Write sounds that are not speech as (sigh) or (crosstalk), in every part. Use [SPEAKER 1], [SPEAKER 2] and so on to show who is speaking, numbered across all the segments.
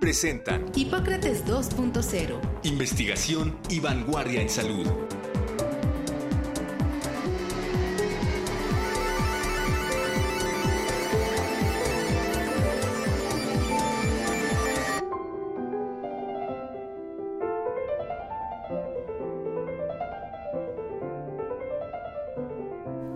[SPEAKER 1] presentan
[SPEAKER 2] Hipócrates 2.0.
[SPEAKER 1] Investigación y vanguardia en salud.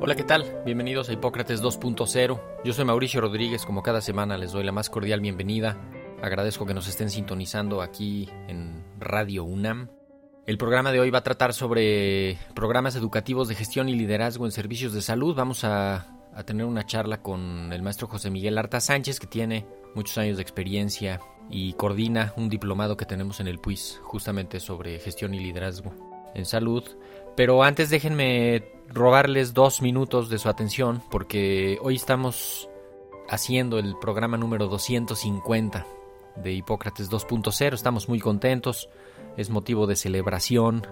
[SPEAKER 3] Hola, ¿qué tal? Bienvenidos a Hipócrates 2.0. Yo soy Mauricio Rodríguez, como cada semana les doy la más cordial bienvenida Agradezco que nos estén sintonizando aquí en Radio UNAM. El programa de hoy va a tratar sobre programas educativos de gestión y liderazgo en servicios de salud. Vamos a, tener una charla con el maestro José Miguel Arta Sánchez, que tiene muchos años de experiencia y coordina un diplomado que tenemos en el PUIS, justamente sobre gestión y liderazgo en salud. Pero antes déjenme robarles dos minutos de su atención, porque hoy estamos haciendo el programa número 250 de Hipócrates 2.0. Estamos muy contentos, es motivo de celebración,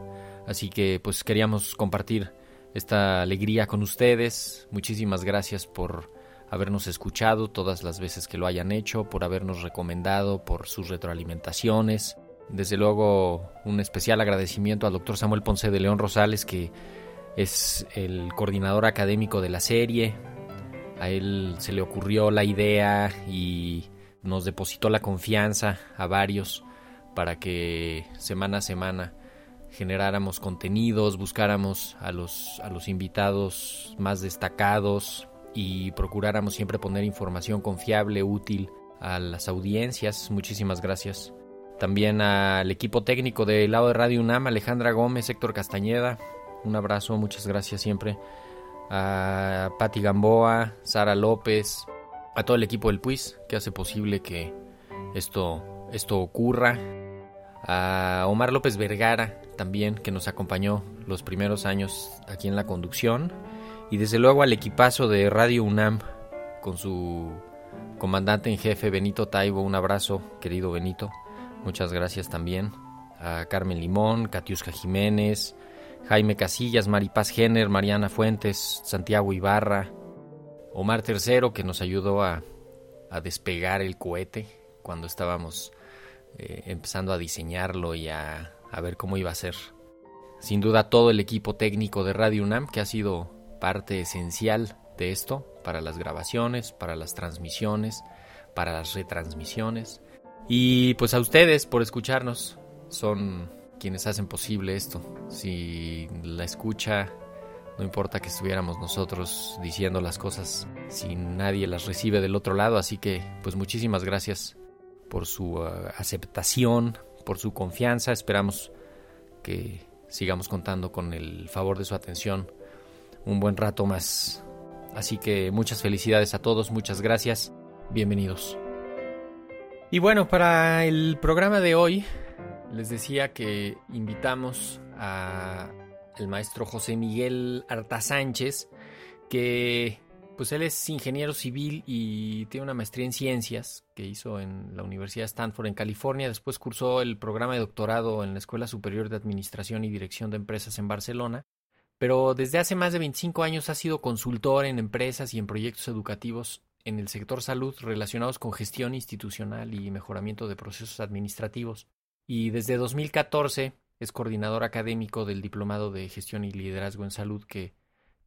[SPEAKER 3] así que pues queríamos compartir esta alegría con ustedes. Muchísimas gracias por habernos escuchado todas las veces que lo hayan hecho, por habernos recomendado, por sus retroalimentaciones. Desde luego un especial agradecimiento al doctor Samuel Ponce de León Rosales, que es el coordinador académico de la serie. A él se le ocurrió la idea y nos depositó la confianza a varios para que semana a semana generáramos contenidos, buscáramos a los, a los invitados más destacados y procuráramos siempre poner información confiable, útil a las audiencias. Muchísimas gracias. También al equipo técnico del lado de Radio UNAM, Alejandra Gómez, Héctor Castañeda. Un abrazo, muchas gracias siempre. A Patti Gamboa, Sara López, a todo el equipo del PUIS que hace posible que esto, esto ocurra, a Omar López Vergara también que nos acompañó los primeros años aquí en la conducción. Y desde luego al equipazo de Radio UNAM con su comandante en jefe Benito Taibo, un abrazo querido Benito, muchas gracias también a Carmen Limón, Catiusca Jiménez, Jaime Casillas, Maripaz Jenner, Mariana Fuentes, Santiago Ibarra, Omar III que nos ayudó a, despegar el cohete cuando estábamos eh, empezando a diseñarlo y a, a, ver cómo iba a ser. Sin duda todo el equipo técnico de Radio UNAM que ha sido parte esencial de esto para las grabaciones, para las transmisiones, para las retransmisiones. Y pues a ustedes por escucharnos son quienes hacen posible esto. Si la escucha no importa que estuviéramos nosotros diciendo las cosas si nadie las recibe del otro lado. Así que, pues muchísimas gracias por su uh, aceptación, por su confianza. Esperamos que sigamos contando con el favor de su atención un buen rato más. Así que muchas felicidades a todos, muchas gracias, bienvenidos. Y bueno, para el programa de hoy les decía que invitamos a el maestro José Miguel Arta Sánchez, que pues él es ingeniero civil y tiene una maestría en ciencias que hizo en la Universidad de Stanford en California. Después cursó el programa de doctorado en la Escuela Superior de Administración y Dirección de Empresas en Barcelona. Pero desde hace más de 25 años ha sido consultor en empresas y en proyectos educativos en el sector salud relacionados con gestión institucional y mejoramiento de procesos administrativos. Y desde 2014 es coordinador académico del Diplomado de Gestión y Liderazgo en Salud que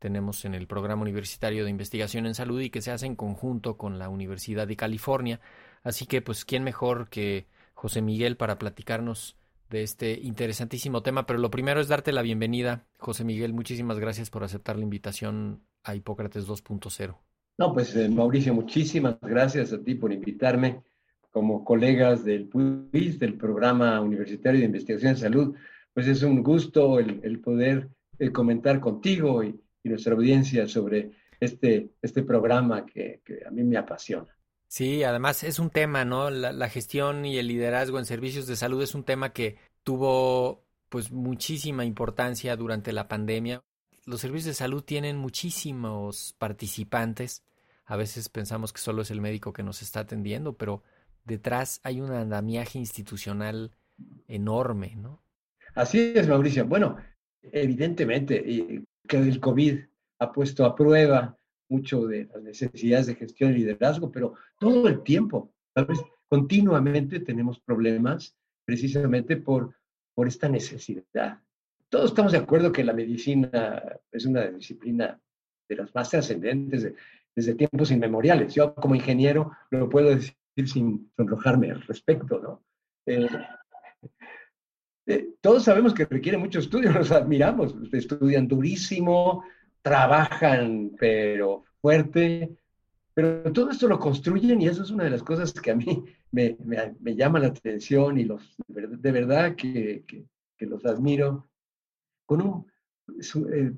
[SPEAKER 3] tenemos en el Programa Universitario de Investigación en Salud y que se hace en conjunto con la Universidad de California. Así que, pues, ¿quién mejor que José Miguel para platicarnos de este interesantísimo tema? Pero lo primero es darte la bienvenida. José Miguel, muchísimas gracias por aceptar la invitación a Hipócrates 2.0.
[SPEAKER 4] No, pues, eh, Mauricio, muchísimas gracias a ti por invitarme como colegas del PUIS, del Programa Universitario de Investigación en Salud, pues es un gusto el, poder eh, comentar contigo y, nuestra audiencia sobre este, este programa que, a mí me apasiona.
[SPEAKER 3] Sí, además es un tema, ¿no? La, gestión y el liderazgo en servicios de salud es un tema que tuvo pues muchísima importancia durante la pandemia. Los servicios de salud tienen muchísimos participantes. A veces pensamos que solo es el médico que nos está atendiendo, pero detrás hay un andamiaje institucional enorme, ¿no?
[SPEAKER 4] Así es, Mauricio. Bueno, evidentemente que el COVID ha puesto a prueba mucho de las necesidades de gestión y liderazgo, pero todo el tiempo, ¿sabes? Continuamente tenemos problemas precisamente por, por esta necesidad. Todos estamos de acuerdo que la medicina es una disciplina de las más trascendentes desde tiempos inmemoriales. Yo como ingeniero lo puedo decir sin sonrojarme al respecto, ¿no? Eh, eh, todos sabemos que requiere mucho estudio, (laughs) nos admiramos, estudian durísimo, trabajan pero fuerte, pero todo esto lo construyen y eso es una de las cosas que a mí me, me, llama la atención y los, de verdad que, que, los admiro, con un eh,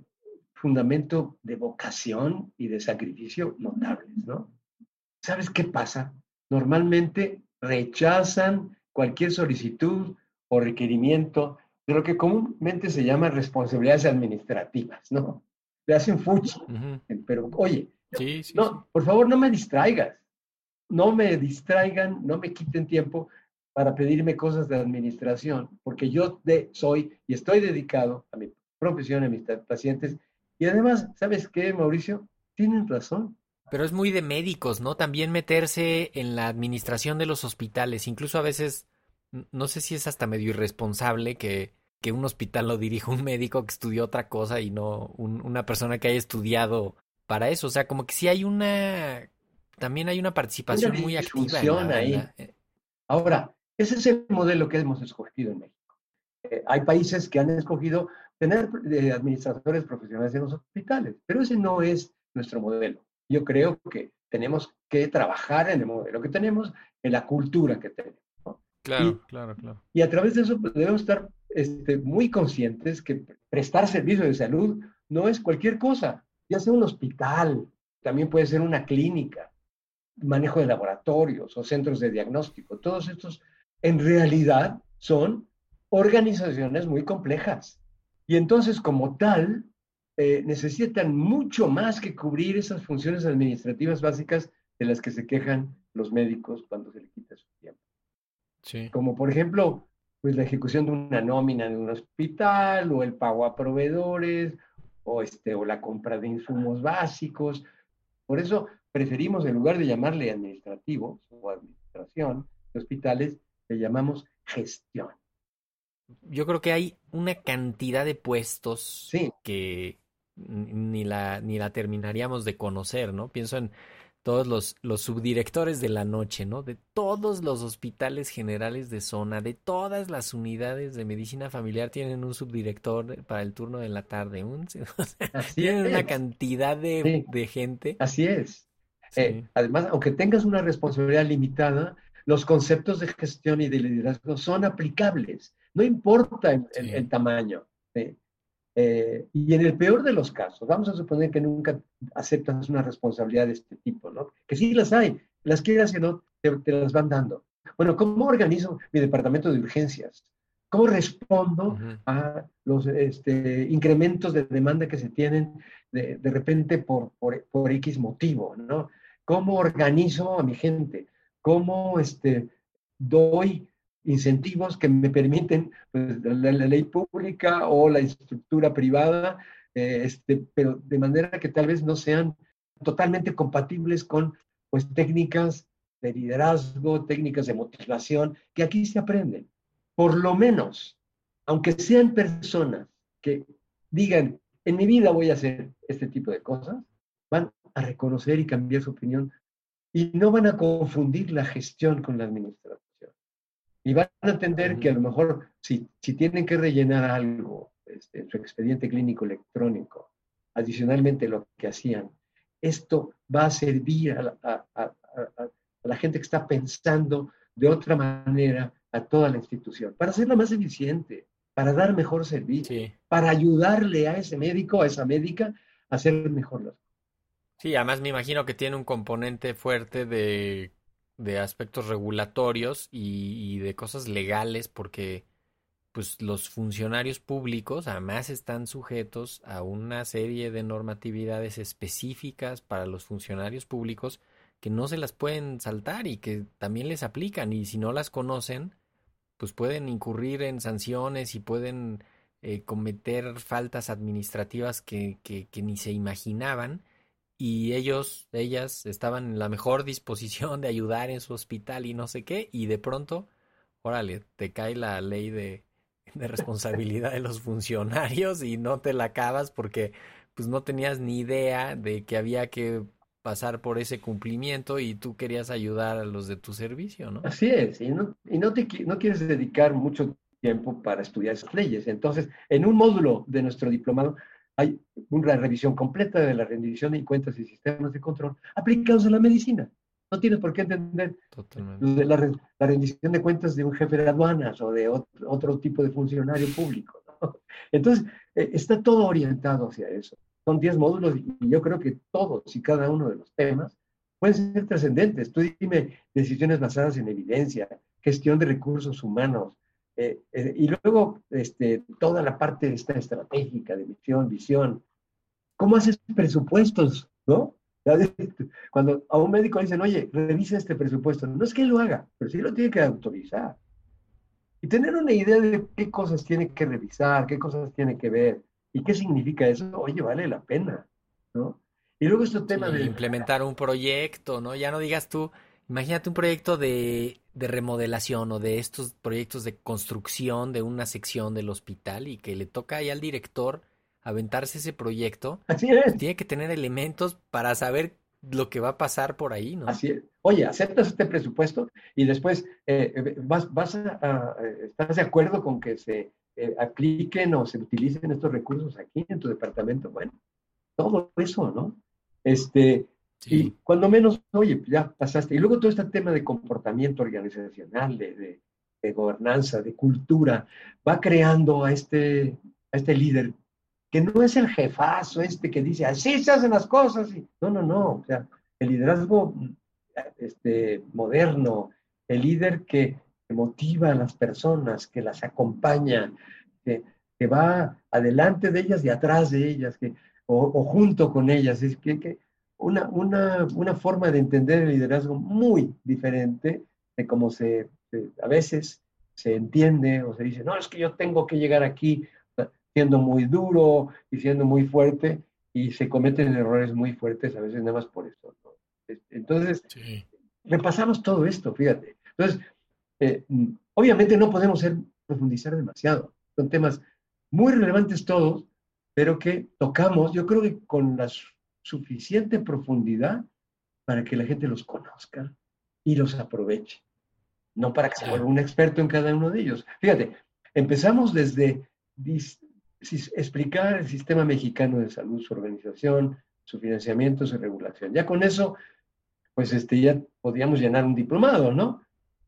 [SPEAKER 4] fundamento de vocación y de sacrificio notables, ¿no? ¿Sabes qué pasa? Normalmente rechazan cualquier solicitud o requerimiento de lo que comúnmente se llama responsabilidades administrativas, ¿no? Le hacen fuchi. Pero, oye, no, por favor, no me distraigas. No me distraigan, no me quiten tiempo para pedirme cosas de administración, porque yo de, soy y estoy dedicado a mi profesión, a mis pacientes. Y además, ¿sabes qué, Mauricio? Tienen razón.
[SPEAKER 3] Pero es muy de médicos, ¿no? También meterse en la administración de los hospitales. Incluso a veces, no sé si es hasta medio irresponsable que, que un hospital lo dirija un médico que estudió otra cosa y no una persona que haya estudiado para eso. O sea, como que sí hay una, también hay una participación muy activa.
[SPEAKER 4] ahí. Eh. Ahora, ese es el modelo que hemos escogido en México. Eh, hay países que han escogido tener eh, administradores profesionales en los hospitales, pero ese no es nuestro modelo. Yo creo que tenemos que trabajar en el modelo que tenemos, en la cultura que tenemos.
[SPEAKER 3] Claro, claro, claro.
[SPEAKER 4] Y a través de eso pues, debemos estar este, muy conscientes que prestar servicio de salud no es cualquier cosa ya sea un hospital, también puede ser una clínica, manejo de laboratorios o centros de diagnóstico. Todos estos en realidad son organizaciones muy complejas. Y entonces, como tal, eh, necesitan mucho más que cubrir esas funciones administrativas básicas de las que se quejan los médicos cuando se les quita su tiempo. Como por ejemplo, pues la ejecución de una nómina en un hospital o el pago a proveedores o, este, o la compra de insumos básicos. Por eso preferimos, en lugar de llamarle administrativo o administración de hospitales, le llamamos gestión.
[SPEAKER 3] Yo creo que hay una cantidad de puestos que ni la, ni la terminaríamos de conocer, ¿no? Pienso en todos los, los subdirectores de la noche, ¿no? De todos los hospitales generales de zona, de todas las unidades de medicina familiar tienen un subdirector para el turno de la tarde. Un, (laughs) tienen una cantidad de, gente.
[SPEAKER 4] Así es. Eh, además, aunque tengas una responsabilidad limitada, los conceptos de gestión y de liderazgo son aplicables. No importa el, tamaño. Eh, y en el peor de los casos, vamos a suponer que nunca aceptas una responsabilidad de este tipo, ¿no? Que sí las hay, las quieras que no, te, las van dando. Bueno, ¿cómo organizo mi departamento de urgencias? ¿Cómo respondo a los este, incrementos de demanda que se tienen de, de repente por, por, por, X motivo, ¿no? ¿Cómo organizo a mi gente? ¿Cómo este, doy incentivos que me permiten pues, la, ley pública o la estructura privada, eh, este, pero de manera que tal vez no sean totalmente compatibles con pues, técnicas de liderazgo, técnicas de motivación, que aquí se aprenden. Por lo menos, aunque sean personas que digan, en mi vida voy a hacer este tipo de cosas, van a reconocer y cambiar su opinión y no van a confundir la gestión con la administración. Y van a entender que a lo mejor si, si tienen que rellenar algo este, en su expediente clínico electrónico, adicionalmente lo que hacían, esto va a servir a la, gente que está pensando de otra manera a toda la institución, para hacerla más eficiente, para dar mejor servicio, para ayudarle a ese médico, a esa médica, a hacer mejor las cosas.
[SPEAKER 3] Sí, además me imagino que tiene un componente fuerte de de aspectos regulatorios y, de cosas legales, porque pues los funcionarios públicos además están sujetos a una serie de normatividades específicas para los funcionarios públicos que no se las pueden saltar y que también les aplican y si no las conocen, pues pueden incurrir en sanciones y pueden eh, cometer faltas administrativas que, que, que ni se imaginaban y ellos, ellas estaban en la mejor disposición de ayudar en su hospital y no sé qué, y de pronto, órale, te cae la ley de, responsabilidad de los funcionarios y no te la acabas porque pues no tenías ni idea de que había que pasar por ese cumplimiento y tú querías ayudar a los de tu servicio, ¿no?
[SPEAKER 4] Así es, y no, y no, te, no quieres dedicar mucho tiempo para estudiar esas leyes. Entonces, en un módulo de nuestro diplomado hay una revisión completa de la rendición de cuentas y sistemas de control aplicados a la medicina. No tienes por qué entender la, la, rendición de cuentas de un jefe de aduanas o de otro, tipo de funcionario público. (laughs) Entonces, eh, está todo orientado hacia eso. Son 10 módulos y yo creo que todos y cada uno de los temas pueden ser trascendentes. Tú dime decisiones basadas en evidencia, gestión de recursos humanos, eh, eh, y luego este, toda la parte esta estratégica de misión, visión. ¿Cómo haces presupuestos? ¿No? Cuando a un médico le dicen, oye, revisa este presupuesto, no es que él lo haga, pero sí lo tiene que autorizar. Y tener una idea de qué cosas tiene que revisar, qué cosas tiene que ver y qué significa eso, oye, vale la pena, ¿no? Y luego este tema de...
[SPEAKER 3] Implementar un proyecto, ¿no? Ya no digas tú, imagínate un proyecto de, de remodelación o de estos proyectos de construcción de una sección del hospital y que le toca ahí al director aventarse ese proyecto,
[SPEAKER 4] Así es.
[SPEAKER 3] tiene que tener elementos para saber lo que va a pasar por ahí, ¿no?
[SPEAKER 4] Así es. Oye, aceptas este presupuesto y después eh, eh, vas, vas a, ¿estás de acuerdo con que se eh, apliquen o se utilicen estos recursos aquí en tu departamento? Bueno, todo eso, ¿no? Este, y cuando menos, oye, ya pasaste. Y luego todo este tema de comportamiento organizacional, de, de gobernanza, de cultura, va creando a este, a este líder que no es el jefazo este que dice, así se hacen las cosas. No, no, no. O sea, el liderazgo este, moderno, el líder que, motiva a las personas, que las acompaña, que, que, va adelante de ellas y atrás de ellas, que, o, junto con ellas. Es que una, una, una, forma de entender el liderazgo muy diferente de cómo se, se, a veces se entiende o se dice, no, es que yo tengo que llegar aquí siendo muy duro y siendo muy fuerte y se cometen errores muy fuertes a veces nada más por eso. Entonces, repasamos todo esto, fíjate. Entonces, eh, obviamente no podemos ser, profundizar demasiado. Son temas muy relevantes todos, pero que tocamos, yo creo que con la suficiente profundidad para que la gente los conozca y los aproveche. No para que sea un experto en cada uno de ellos. Fíjate, empezamos desde explicar el sistema mexicano de salud, su organización, su financiamiento, su regulación. Ya con eso, pues este, ya podíamos llenar un diplomado, ¿no?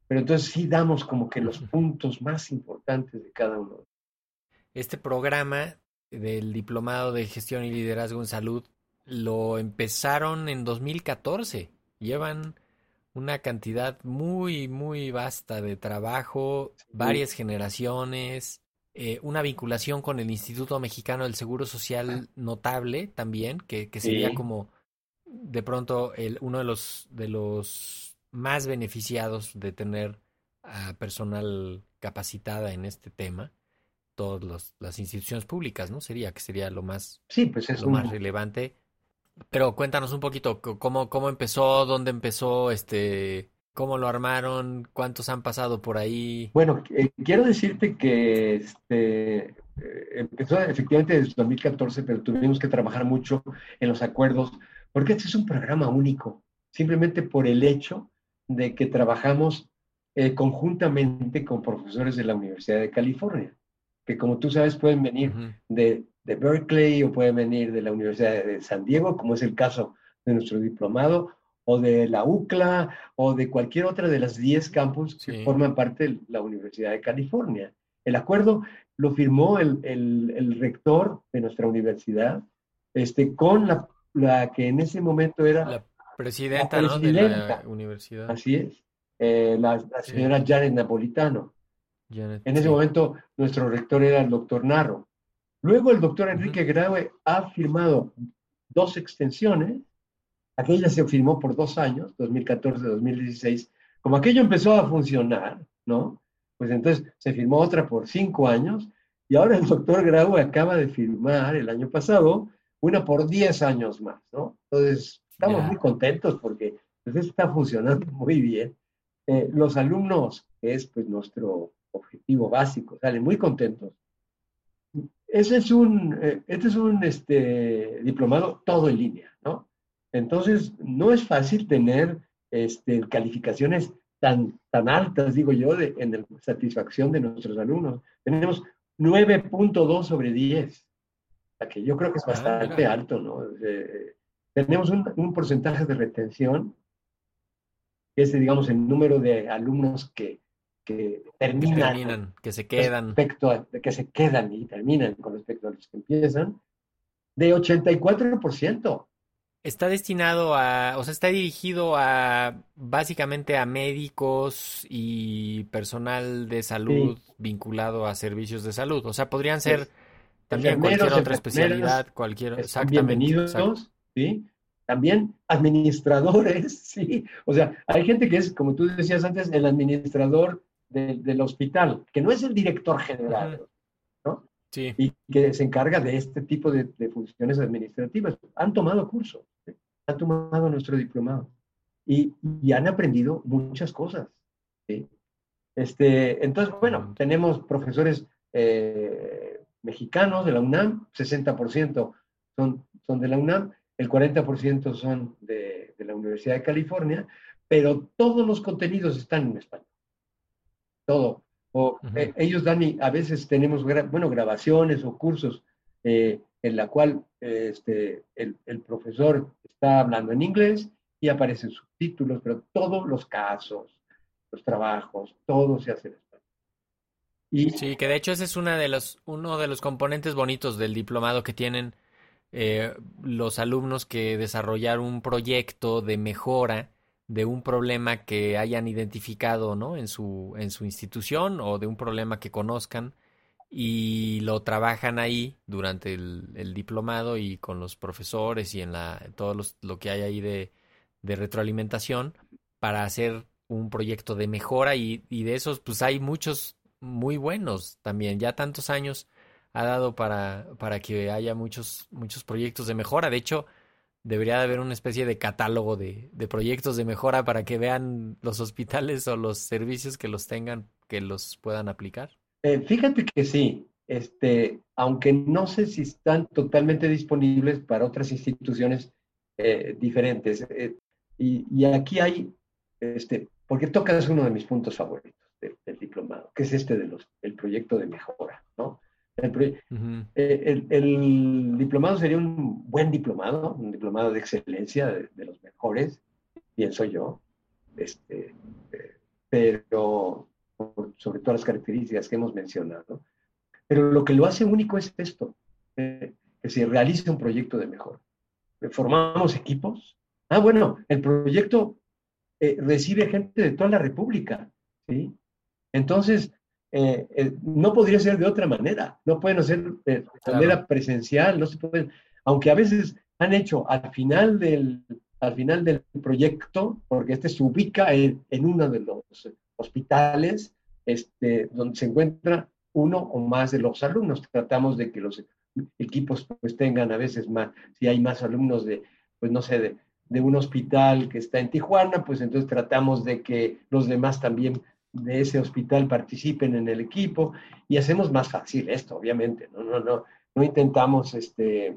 [SPEAKER 4] Pero entonces sí damos como que los puntos más importantes de cada uno.
[SPEAKER 3] Este programa del diplomado de gestión y liderazgo en salud lo empezaron en 2014. Llevan una cantidad muy, muy vasta de trabajo, varias generaciones, eh, una vinculación con el Instituto Mexicano del Seguro Social notable también, que, que sería como de pronto el, uno de los, de los más beneficiados de tener a personal capacitada en este tema, todas las instituciones públicas, ¿no? Sería que sería lo más,
[SPEAKER 4] sí, pues es
[SPEAKER 3] lo más relevante. Pero cuéntanos un poquito cómo, cómo empezó, dónde empezó, este, ¿Cómo lo armaron? ¿Cuántos han pasado por ahí?
[SPEAKER 4] Bueno, eh, quiero decirte que este, eh, empezó efectivamente desde 2014, pero tuvimos que trabajar mucho en los acuerdos, porque este es un programa único, simplemente por el hecho de que trabajamos eh, conjuntamente con profesores de la Universidad de California, que como tú sabes pueden venir de, de Berkeley o pueden venir de la Universidad de San Diego, como es el caso de nuestro diplomado, o de la UCLA o de cualquier otra de las 10 campus que forman parte de la Universidad de California. El acuerdo lo firmó el, el, rector de nuestra universidad este, con la, la, que en ese momento era
[SPEAKER 3] la presidenta, de la universidad.
[SPEAKER 4] Así es, eh, la, señora Jared Napolitano. en ese momento nuestro rector era el doctor Narro. Luego el doctor Enrique Graue ha firmado dos extensiones. Aquella se firmó por dos años, 2014-2016. Como aquello empezó a funcionar, ¿no? Pues entonces se firmó otra por cinco años y ahora el doctor Graue acaba de firmar el año pasado una por diez años más, ¿no? Entonces estamos muy contentos porque pues, está funcionando (laughs) muy bien. Eh, los alumnos, que es pues nuestro objetivo básico, salen muy contentos. Ese es un, eh, este es un este, diplomado todo en línea, ¿no? Entonces, no es fácil tener este, calificaciones tan, tan altas, digo yo, de, en la satisfacción de nuestros alumnos. Tenemos 9.2 sobre 10, que yo creo que es ah, bastante alto, ¿no? Eh, tenemos un, un, porcentaje de retención, que es, digamos, el número de alumnos que que terminan,
[SPEAKER 3] que, se quedan.
[SPEAKER 4] Respecto a, que se quedan y terminan con respecto a los que empiezan, de 84%.
[SPEAKER 3] Está destinado a, o sea, está dirigido a básicamente a médicos y personal de salud vinculado a servicios de salud. O sea, podrían ser también cualquier otra especialidad, cualquier.
[SPEAKER 4] Bienvenidos, ¿sí? También administradores, (laughs) sí. O sea, hay gente que es, como tú decías antes, el administrador del hospital, que no es el director general, ¿no? Sí. Y que se encarga de este tipo de, funciones administrativas. Han tomado cursos, han tomado nuestro diplomado y, han aprendido muchas cosas. Este, entonces, bueno, tenemos profesores eh, mexicanos de la UNAM, 60% son, son de la UNAM, el 40% son de, de la Universidad de California, pero todos los contenidos están en español todo. O eh, ellos dan, y a veces tenemos, bueno, grabaciones o cursos eh, en la cual este, el, el, profesor está hablando en inglés y aparecen subtítulos, pero todos los casos, los trabajos, todo se hace en español.
[SPEAKER 3] Y, sí, que de hecho ese es una de los, uno de los componentes bonitos del diplomado que tienen eh, los alumnos que desarrollar un proyecto de mejora de un problema que hayan identificado ¿no? en, su, en su institución o de un problema que conozcan y lo trabajan ahí durante el, diplomado y con los profesores y en la, todo lo que hay ahí de, de, retroalimentación para hacer un proyecto de mejora y, y, de esos pues hay muchos muy buenos también. Ya tantos años ha dado para, para que haya muchos, muchos proyectos de mejora. De hecho, debería haber una especie de catálogo de, proyectos de mejora para que vean los hospitales o los servicios que los tengan, que los puedan aplicar.
[SPEAKER 4] Eh, fíjate que sí, este, aunque no sé si están totalmente disponibles para otras instituciones eh, diferentes. Eh, y, aquí hay, este, porque tocas uno de mis puntos favoritos del, diplomado, que es este de los, el proyecto de mejora, ¿no? Eh, el, diplomado sería un buen diplomado, un diplomado de excelencia, de, los mejores, pienso yo, este, eh, pero sobre todas las características que hemos mencionado. Pero lo que lo hace único es esto, eh, que se realice un proyecto de mejora. Formamos equipos. Ah, bueno, el proyecto recibe gente de toda la República, ¿sí? Entonces, eh, eh, no podría ser de otra manera. No pueden hacer de manera presencial, no se pueden, aunque a veces han hecho al final del, al final del proyecto, porque este se ubica en, uno de los hospitales este, donde se encuentra uno o más de los alumnos. Tratamos de que los equipos pues tengan a veces más, si hay más alumnos de, pues no sé, de, de un hospital que está en Tijuana, pues entonces tratamos de que los demás también de ese hospital participen en el equipo y hacemos más fácil esto, obviamente. No, no, no, no intentamos este,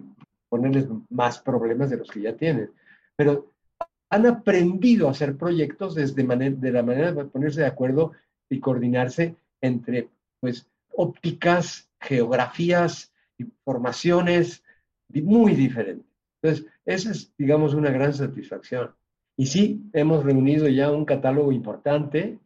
[SPEAKER 4] ponerles más problemas de los que ya tienen, pero han aprendido a hacer proyectos desde de la manera de ponerse de acuerdo y coordinarse entre pues ópticas, geografías formaciones muy diferentes. Entonces, esa es, digamos, una gran satisfacción. Y sí, hemos reunido ya un catálogo importante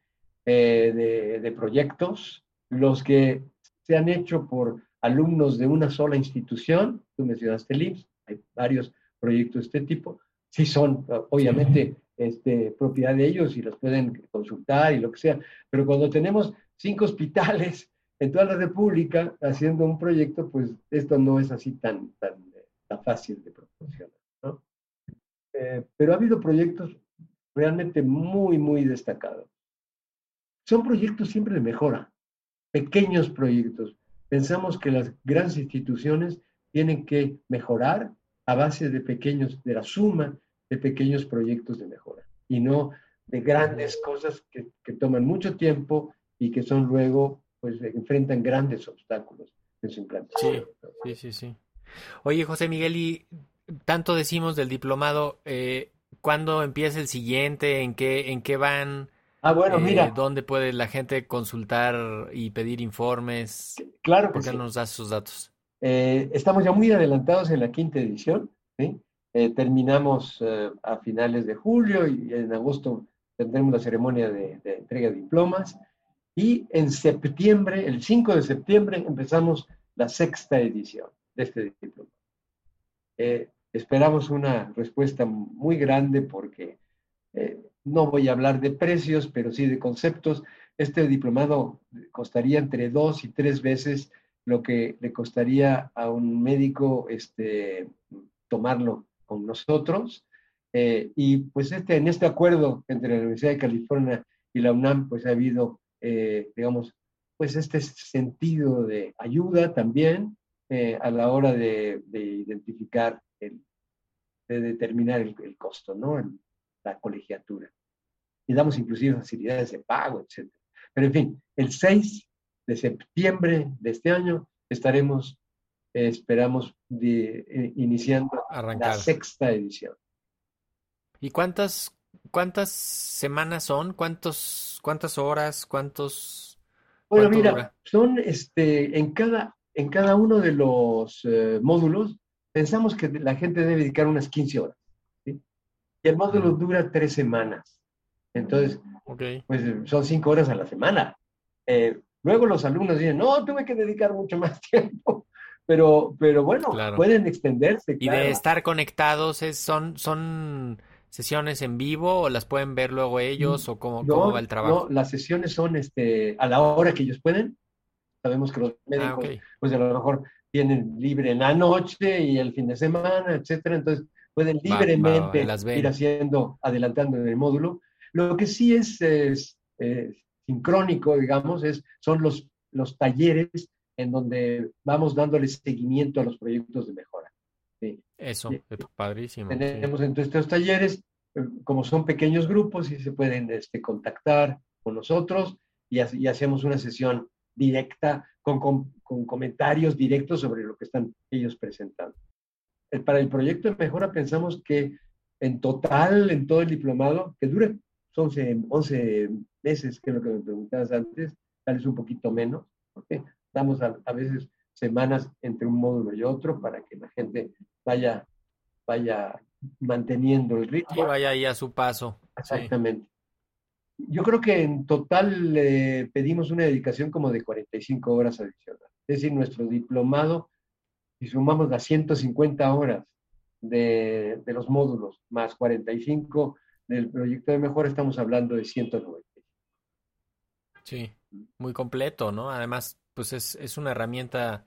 [SPEAKER 4] eh, de, proyectos, los que se han hecho por alumnos de una sola institución, tú mencionaste el IMSS, hay varios proyectos de este tipo, sí son obviamente este, propiedad de ellos y los pueden consultar y lo que sea, pero cuando tenemos cinco hospitales en toda la República haciendo un proyecto, pues esto no es así tan, tan, tan fácil de proporcionar. ¿no? Eh, pero ha habido proyectos realmente muy, muy destacados. Son proyectos siempre de mejora, pequeños proyectos. Pensamos que las grandes instituciones tienen que mejorar a base de pequeños, de la suma de pequeños proyectos de mejora y no de grandes cosas que, que toman mucho tiempo y que son luego pues enfrentan grandes obstáculos en su implantación.
[SPEAKER 3] Sí, sí, sí, Oye, José Miguel, y tanto decimos del diplomado, eh, ¿cuándo empieza el siguiente? ¿En qué, en qué van?
[SPEAKER 4] Ah, bueno, eh, mira.
[SPEAKER 3] ¿Dónde puede la gente consultar y pedir informes?
[SPEAKER 4] Claro que
[SPEAKER 3] ¿Por
[SPEAKER 4] qué sí.
[SPEAKER 3] nos das sus datos?
[SPEAKER 4] Eh, estamos ya muy adelantados en la quinta edición. ¿sí? Eh, terminamos eh, a finales de julio y en agosto tendremos la ceremonia de, de entrega de diplomas. Y en septiembre, el 5 de septiembre, empezamos la sexta edición de este diploma. Eh, esperamos una respuesta muy grande porque eh, no voy a hablar de precios, pero sí de conceptos. Este diplomado costaría entre dos y tres veces lo que le costaría a un médico este, tomarlo con nosotros. Eh, y pues este, en este acuerdo entre la Universidad de California y la UNAM, pues ha habido eh, digamos, pues este sentido de ayuda también eh, a la hora de, de identificar, el, de determinar el, costo, ¿no? La colegiatura. Y damos inclusive facilidades de pago, etc. Pero en fin, el 6 de septiembre de este año estaremos, eh, esperamos, de, eh, iniciando
[SPEAKER 3] Arrancar.
[SPEAKER 4] la sexta edición.
[SPEAKER 3] ¿Y cuántas, cuántas semanas son? ¿Cuántos, cuántas horas? ¿Cuántos?
[SPEAKER 4] Bueno, mira,
[SPEAKER 3] dura?
[SPEAKER 4] son este, en, cada, en cada uno de los eh, módulos, pensamos que la gente debe dedicar unas 15 horas. Y el módulo dura tres semanas. Entonces,
[SPEAKER 3] Ok.
[SPEAKER 4] pues son cinco horas a la semana. Eh, luego los alumnos dicen, no, tuve que dedicar mucho más (laughs) tiempo. Pero, pero bueno,
[SPEAKER 3] Claro.
[SPEAKER 4] pueden extenderse.
[SPEAKER 3] ¿Y
[SPEAKER 4] claro.
[SPEAKER 3] de estar conectados es, son, son sesiones en vivo o las pueden ver luego ellos o cómo,
[SPEAKER 4] No,
[SPEAKER 3] cómo va el trabajo?
[SPEAKER 4] no, las sesiones son este, a la hora que ellos pueden. Sabemos que los
[SPEAKER 3] Ah,
[SPEAKER 4] médicos,
[SPEAKER 3] ok.
[SPEAKER 4] pues a lo mejor tienen libre en la noche y el fin de semana, etcétera. Entonces pueden
[SPEAKER 3] Va, va,
[SPEAKER 4] libremente
[SPEAKER 3] las ven.
[SPEAKER 4] ir haciendo, adelantando en el módulo. Lo que sí es, es, eh, sincrónico, digamos, es, son los, los talleres en donde vamos dándole seguimiento a los proyectos de mejora. ¿sí?
[SPEAKER 3] Eso,
[SPEAKER 4] Sí.
[SPEAKER 3] es padrísimo. sí.
[SPEAKER 4] Tenemos entonces estos talleres, eh, como son pequeños grupos, y se pueden este, contactar con nosotros y, ha- y hacemos una sesión directa con, con- con comentarios directos sobre lo que están ellos presentando. Eh, Para el proyecto de mejora pensamos que en total, en todo el diplomado, que dure 11, 11 meses, que es lo que me preguntabas antes, tal vez un poquito menos, porque damos a, a veces semanas entre un módulo y otro para que la gente vaya, vaya manteniendo el ritmo.
[SPEAKER 3] vaya ahí a su paso. Sí.
[SPEAKER 4] Exactamente. Yo creo que en total eh, pedimos una dedicación como de 45 horas adicionales. Es decir, nuestro diplomado, si sumamos las 150 horas de, de los módulos más 45 del proyecto de mejora, estamos hablando de 190.
[SPEAKER 3] Sí, muy completo, ¿no? Además, pues es, es una herramienta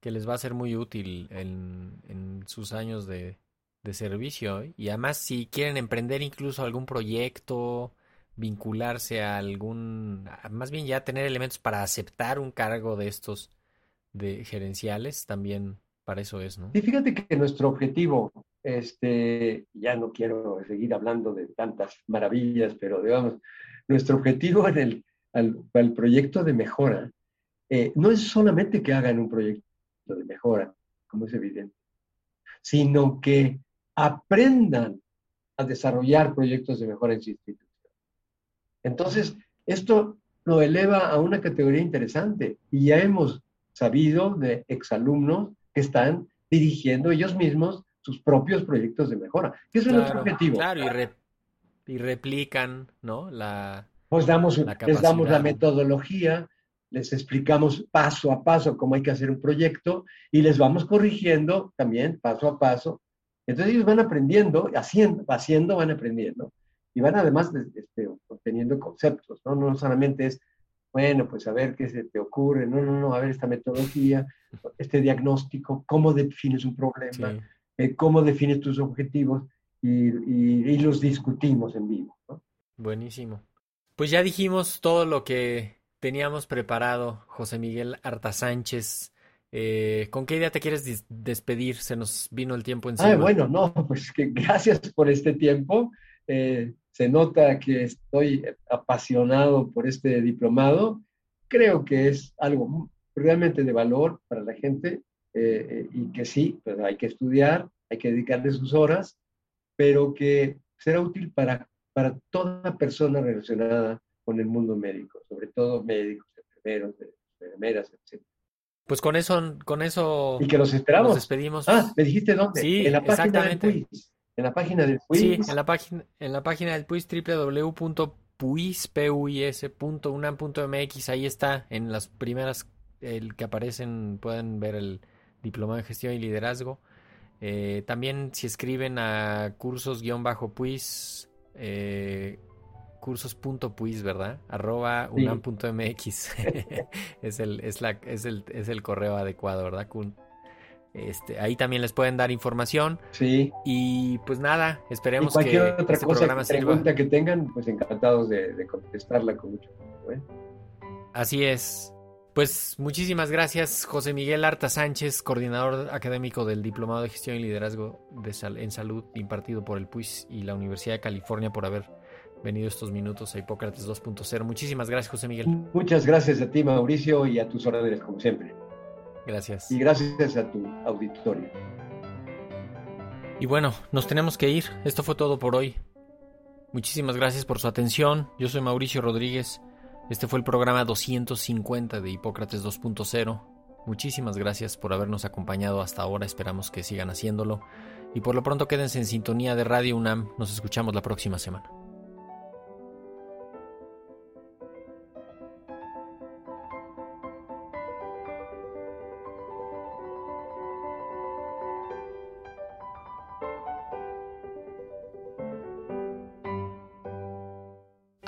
[SPEAKER 3] que les va a ser muy útil en, en sus años de, de servicio. Y además, si quieren emprender incluso algún proyecto, vincularse a algún, más bien ya tener elementos para aceptar un cargo de estos de gerenciales, también para eso es, ¿no?
[SPEAKER 4] Y fíjate que nuestro objetivo, este, ya no quiero seguir hablando de tantas maravillas, pero digamos, nuestro objetivo en el, al, el proyecto de mejora eh, no es solamente que hagan un proyecto de mejora, como es evidente, sino que aprendan a desarrollar proyectos de mejora en su institución. Entonces, esto lo eleva a una categoría interesante y ya hemos sabido de exalumnos que están dirigiendo ellos mismos sus propios proyectos de mejora, que es nuestro
[SPEAKER 3] Claro,
[SPEAKER 4] objetivo.
[SPEAKER 3] claro, y, re- y replican, ¿no? La,
[SPEAKER 4] Pues damos,
[SPEAKER 3] La
[SPEAKER 4] les damos la metodología, les explicamos paso a paso cómo hay que hacer un proyecto y les vamos corrigiendo también paso a paso. Entonces ellos van aprendiendo, haciendo, haciendo van aprendiendo y van además de- este, obteniendo conceptos, ¿no? No solamente es bueno, pues a ver qué se te ocurre, no, no, no, a ver esta metodología, este diagnóstico, cómo defines un problema, eh, cómo defines tus objetivos y, los discutimos en vivo.
[SPEAKER 3] Buenísimo. Pues ya dijimos todo lo que teníamos preparado, José Miguel Arta Sánchez. Eh, ¿Con qué idea te quieres despedir? Se nos vino el tiempo encima.
[SPEAKER 4] Ah, bueno, no, pues que gracias por este tiempo. Eh, se nota que estoy apasionado por este diplomado. Creo que es algo realmente de valor para la gente eh, y que sí, pues hay que estudiar, hay que dedicarle sus horas, pero que será útil para, para toda persona relacionada con el mundo médico, sobre todo médicos, enfermeros, enfermeras, etc.
[SPEAKER 3] Pues con eso, con eso.
[SPEAKER 4] Y que los esperamos. Nos
[SPEAKER 3] despedimos.
[SPEAKER 4] Ah, me dijiste dónde.
[SPEAKER 3] Sí,
[SPEAKER 4] en la página
[SPEAKER 3] exactamente.
[SPEAKER 4] del quiz. En la página del quiz.
[SPEAKER 3] Sí, en la página, en la página del quiz www.puis.unam.mx. Ahí está, en las primeras el que aparecen, pueden ver el diplomado en gestión y liderazgo. Eh, también si escriben a cursos-puis, eh, cursos.puis, ¿verdad? arroba unam.mx. (laughs) es, el, es, la, es, el, es el correo adecuado, ¿verdad? Este, ahí también les pueden dar información.
[SPEAKER 4] Sí.
[SPEAKER 3] Y pues nada, esperemos
[SPEAKER 4] que otra
[SPEAKER 3] este
[SPEAKER 4] cosa,
[SPEAKER 3] programa
[SPEAKER 4] pregunta que tengan, pues encantados de, de contestarla con mucho gusto. ¿eh?
[SPEAKER 3] Así es. Pues muchísimas gracias, José Miguel Arta Sánchez, coordinador académico del Diplomado de Gestión y Liderazgo de en Salud impartido por el PUIS y la Universidad de California por haber venido estos minutos a Hipócrates 2.0. Muchísimas gracias, José Miguel.
[SPEAKER 4] Muchas gracias a ti, Mauricio, y a tus órdenes, como siempre.
[SPEAKER 3] Gracias.
[SPEAKER 4] Y gracias a tu auditorio.
[SPEAKER 3] Y bueno, nos tenemos que ir. Esto fue todo por hoy. Muchísimas gracias por su atención. Yo soy Mauricio Rodríguez. Este fue el programa 250 de Hipócrates 2.0. Muchísimas gracias por habernos acompañado hasta ahora. Esperamos que sigan haciéndolo. Y por lo pronto quédense en sintonía de Radio UNAM. Nos escuchamos la próxima semana.